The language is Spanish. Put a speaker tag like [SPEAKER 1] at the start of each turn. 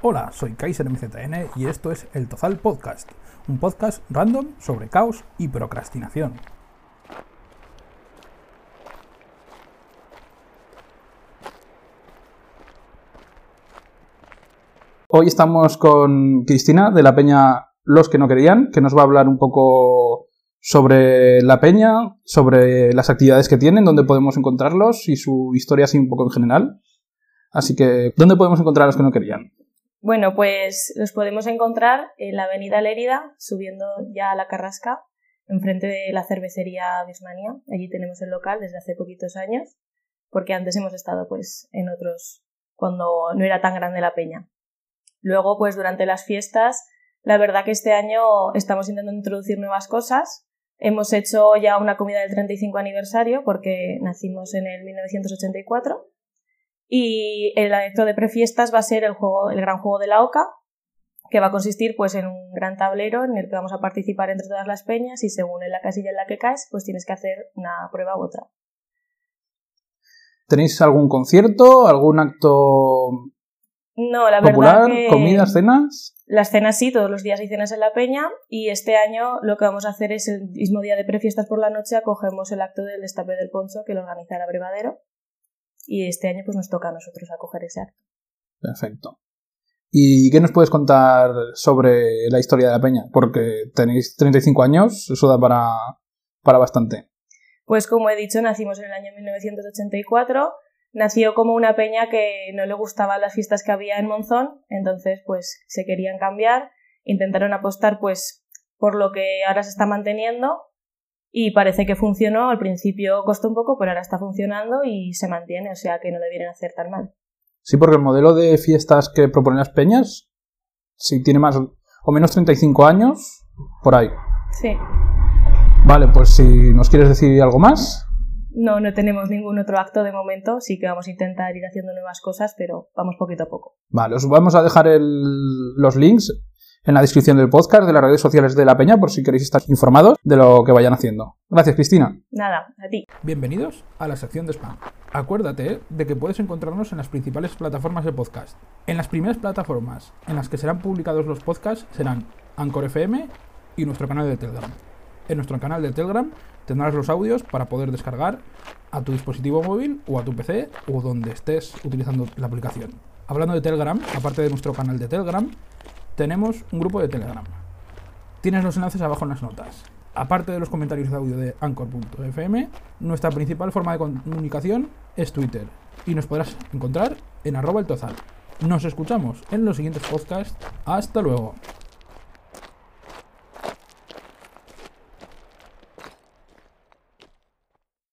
[SPEAKER 1] Hola, soy Kaiser MZN y esto es El Tozal Podcast, un podcast random sobre caos y procrastinación. Hoy estamos con Cristina de la Peña Los que no querían, que nos va a hablar un poco sobre la Peña, sobre las actividades que tienen, dónde podemos encontrarlos y su historia así un poco en general. Así que, ¿dónde podemos encontrar a los que no querían?
[SPEAKER 2] Bueno, pues los podemos encontrar en la avenida Lérida, subiendo ya a la Carrasca, enfrente de la cervecería Bismania. Allí tenemos el local desde hace poquitos años, porque antes hemos estado pues en otros cuando no era tan grande la peña. Luego, pues durante las fiestas, la verdad que este año estamos intentando introducir nuevas cosas. Hemos hecho ya una comida del 35 aniversario porque nacimos en el 1984 y el acto de prefiestas va a ser el juego, el gran juego de la OCA, que va a consistir pues en un gran tablero en el que vamos a participar entre todas las peñas y según en la casilla en la que caes, pues tienes que hacer una prueba u otra.
[SPEAKER 1] ¿Tenéis algún concierto, algún acto
[SPEAKER 2] no, la
[SPEAKER 1] popular,
[SPEAKER 2] verdad que
[SPEAKER 1] comidas, cenas?
[SPEAKER 2] las cenas sí, todos los días hay cenas en la peña y este año lo que vamos a hacer es el mismo día de prefiestas por la noche acogemos el acto del destape del poncho que lo organiza el abrevadero y este año pues nos toca a nosotros acoger ese acto.
[SPEAKER 1] Perfecto. ¿Y qué nos puedes contar sobre la historia de la peña? Porque tenéis 35 años, eso da para, para bastante.
[SPEAKER 2] Pues como he dicho, nacimos en el año 1984. Nació como una peña que no le gustaban las fiestas que había en Monzón, entonces pues se querían cambiar, intentaron apostar pues por lo que ahora se está manteniendo y parece que funcionó. Al principio costó un poco, pero ahora está funcionando y se mantiene, o sea que no debieran hacer tan mal.
[SPEAKER 1] Sí, porque el modelo de fiestas que proponen las peñas, si tiene más o menos 35 años, por ahí.
[SPEAKER 2] Sí.
[SPEAKER 1] Vale, pues si nos quieres decir algo más.
[SPEAKER 2] No, no tenemos ningún otro acto de momento, sí que vamos a intentar ir haciendo nuevas cosas, pero vamos poquito a poco.
[SPEAKER 1] Vale, os vamos a dejar el- los links en la descripción del podcast, de las redes sociales de la Peña, por si queréis estar informados de lo que vayan haciendo. Gracias, Cristina.
[SPEAKER 2] Nada, a ti.
[SPEAKER 1] Bienvenidos a la sección de spam. Acuérdate de que puedes encontrarnos en las principales plataformas de podcast. En las primeras plataformas en las que serán publicados los podcasts serán Anchor FM y nuestro canal de Telegram. En nuestro canal de Telegram tendrás los audios para poder descargar a tu dispositivo móvil o a tu PC o donde estés utilizando la aplicación. Hablando de Telegram, aparte de nuestro canal de Telegram, tenemos un grupo de Telegram. Tienes los enlaces abajo en las notas. Aparte de los comentarios de audio de anchor.fm, nuestra principal forma de comunicación es Twitter y nos podrás encontrar en arroba el tozal. Nos escuchamos en los siguientes podcasts. Hasta luego.